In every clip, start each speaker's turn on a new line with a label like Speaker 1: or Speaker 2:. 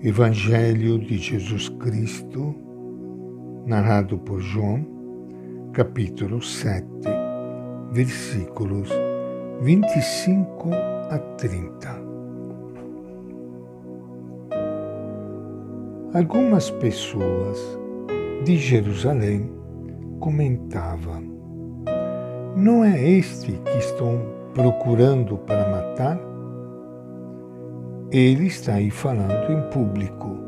Speaker 1: Evangelho de Jesus Cristo, narrado por João, capítulo 7, versículos 25 a 30. Algumas pessoas de Jerusalém comentavam: Não é este que estão procurando para matar? Ele está aí falando em público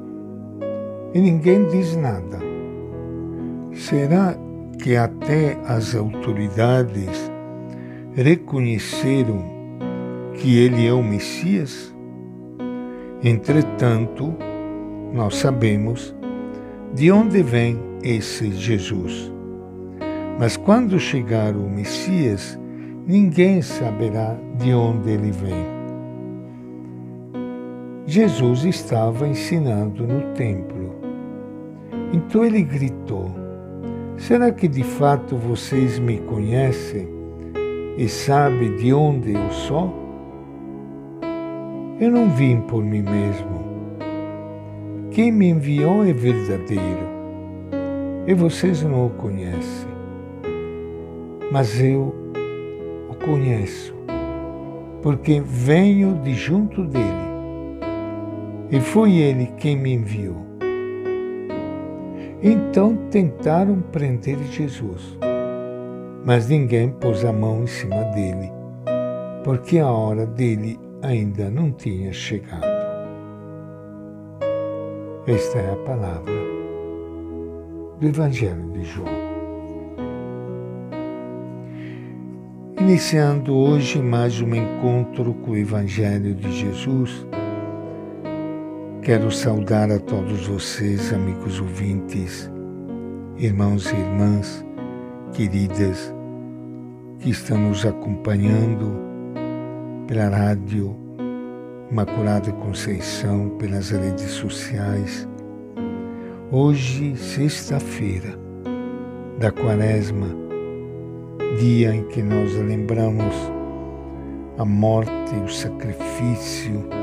Speaker 1: e ninguém diz nada. Será que até as autoridades reconheceram que ele é o Messias? Entretanto, nós sabemos de onde vem esse Jesus. Mas quando chegar o Messias, ninguém saberá de onde ele vem. Jesus estava ensinando no templo. Então ele gritou: Será que de fato vocês me conhecem e sabem de onde eu sou? Eu não vim por mim mesmo. Quem me enviou é verdadeiro e vocês não o conhecem. Mas eu o conheço, porque venho de junto dele e foi ele quem me enviou. Então tentaram prender Jesus, mas ninguém pôs a mão em cima dele, porque a hora dele ainda não tinha chegado. Esta é a palavra do Evangelho de João. Iniciando hoje mais um encontro com o Evangelho de Jesus, Quero saudar a todos vocês, amigos ouvintes, irmãos e irmãs, queridas, que estão nos acompanhando pela rádio Imaculada Conceição, pelas redes sociais. Hoje, sexta-feira da Quaresma, dia em que nós lembramos a morte o sacrifício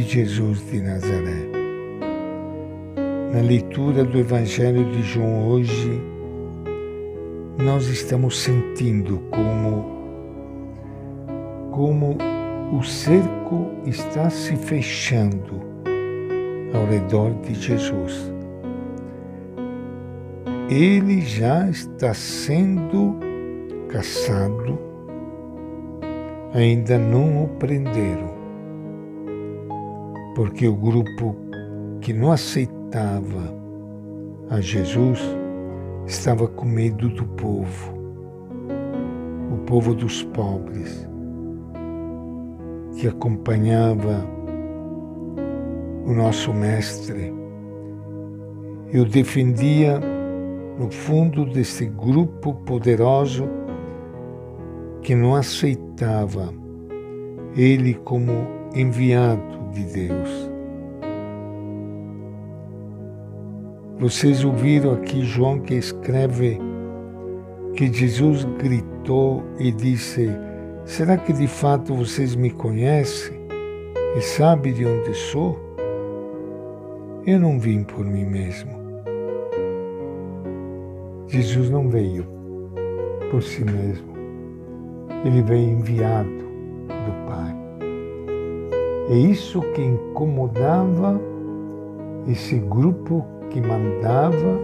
Speaker 1: de Jesus de Nazaré. Na leitura do Evangelho de João hoje, nós estamos sentindo como como o cerco está se fechando ao redor de Jesus. Ele já está sendo caçado, ainda não o prenderam porque o grupo que não aceitava a Jesus estava com medo do povo, o povo dos pobres, que acompanhava o nosso Mestre. E o defendia no fundo desse grupo poderoso que não aceitava ele como enviado de Deus. Vocês ouviram aqui João que escreve que Jesus gritou e disse: Será que de fato vocês me conhecem e sabem de onde sou? Eu não vim por mim mesmo. Jesus não veio por si mesmo. Ele veio enviado. É isso que incomodava esse grupo que mandava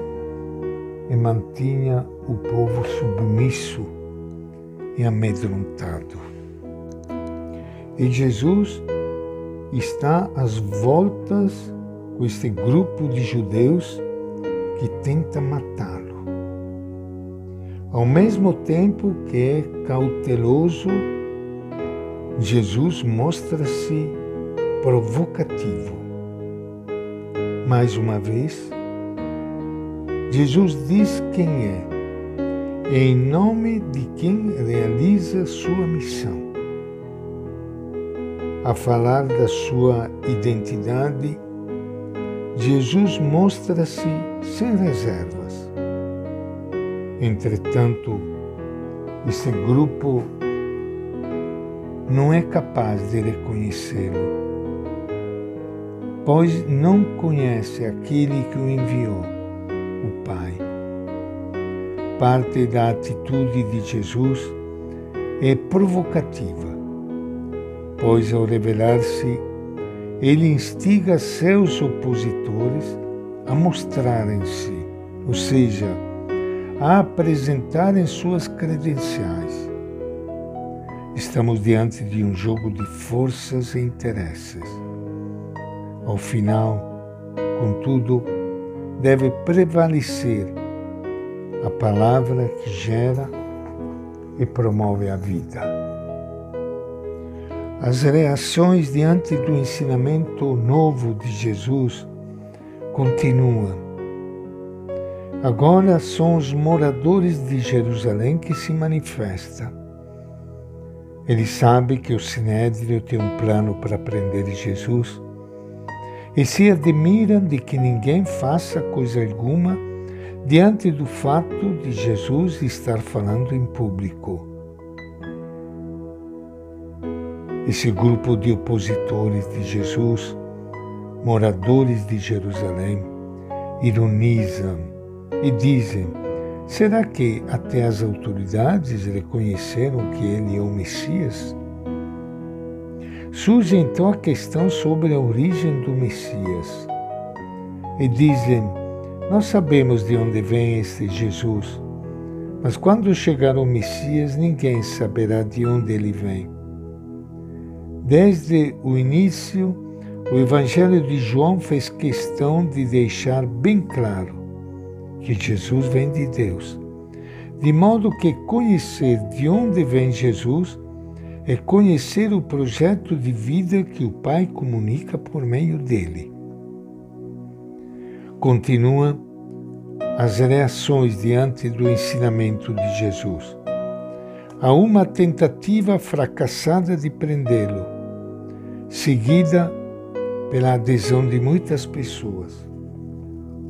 Speaker 1: e mantinha o povo submisso e amedrontado. E Jesus está às voltas com este grupo de judeus que tenta matá-lo. Ao mesmo tempo que é cauteloso, Jesus mostra-se provocativo. Mais uma vez, Jesus diz quem é, em nome de quem realiza sua missão. A falar da sua identidade, Jesus mostra-se sem reservas. Entretanto, esse grupo não é capaz de reconhecê-lo pois não conhece aquele que o enviou, o Pai. Parte da atitude de Jesus é provocativa, pois ao revelar-se, ele instiga seus opositores a mostrarem-se, ou seja, a apresentarem suas credenciais. Estamos diante de um jogo de forças e interesses. Ao final, contudo, deve prevalecer a palavra que gera e promove a vida. As reações diante do ensinamento novo de Jesus continuam Agora são os moradores de Jerusalém que se manifestam. Ele sabe que o Sinédrio tem um plano para prender Jesus e se admiram de que ninguém faça coisa alguma diante do fato de Jesus estar falando em público. Esse grupo de opositores de Jesus, moradores de Jerusalém, ironizam e dizem: será que até as autoridades reconheceram que ele é o Messias? Surge então a questão sobre a origem do Messias. E dizem: Nós sabemos de onde vem este Jesus, mas quando chegar o Messias, ninguém saberá de onde ele vem. Desde o início, o Evangelho de João fez questão de deixar bem claro que Jesus vem de Deus. De modo que conhecer de onde vem Jesus é conhecer o projeto de vida que o Pai comunica por meio dele. Continua as reações diante do ensinamento de Jesus. Há uma tentativa fracassada de prendê-lo, seguida pela adesão de muitas pessoas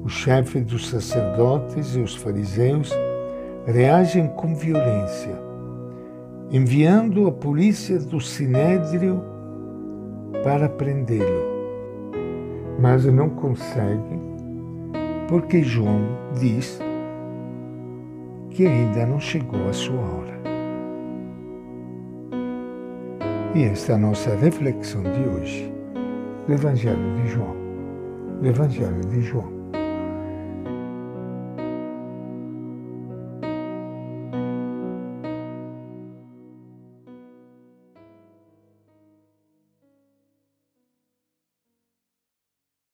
Speaker 1: o chefe dos sacerdotes e os fariseus reagem com violência, enviando a polícia do sinédrio para prendê-lo. Mas não conseguem, porque João diz que ainda não chegou a sua hora. E esta é a nossa reflexão de hoje do Evangelho de João. Do Evangelho de João.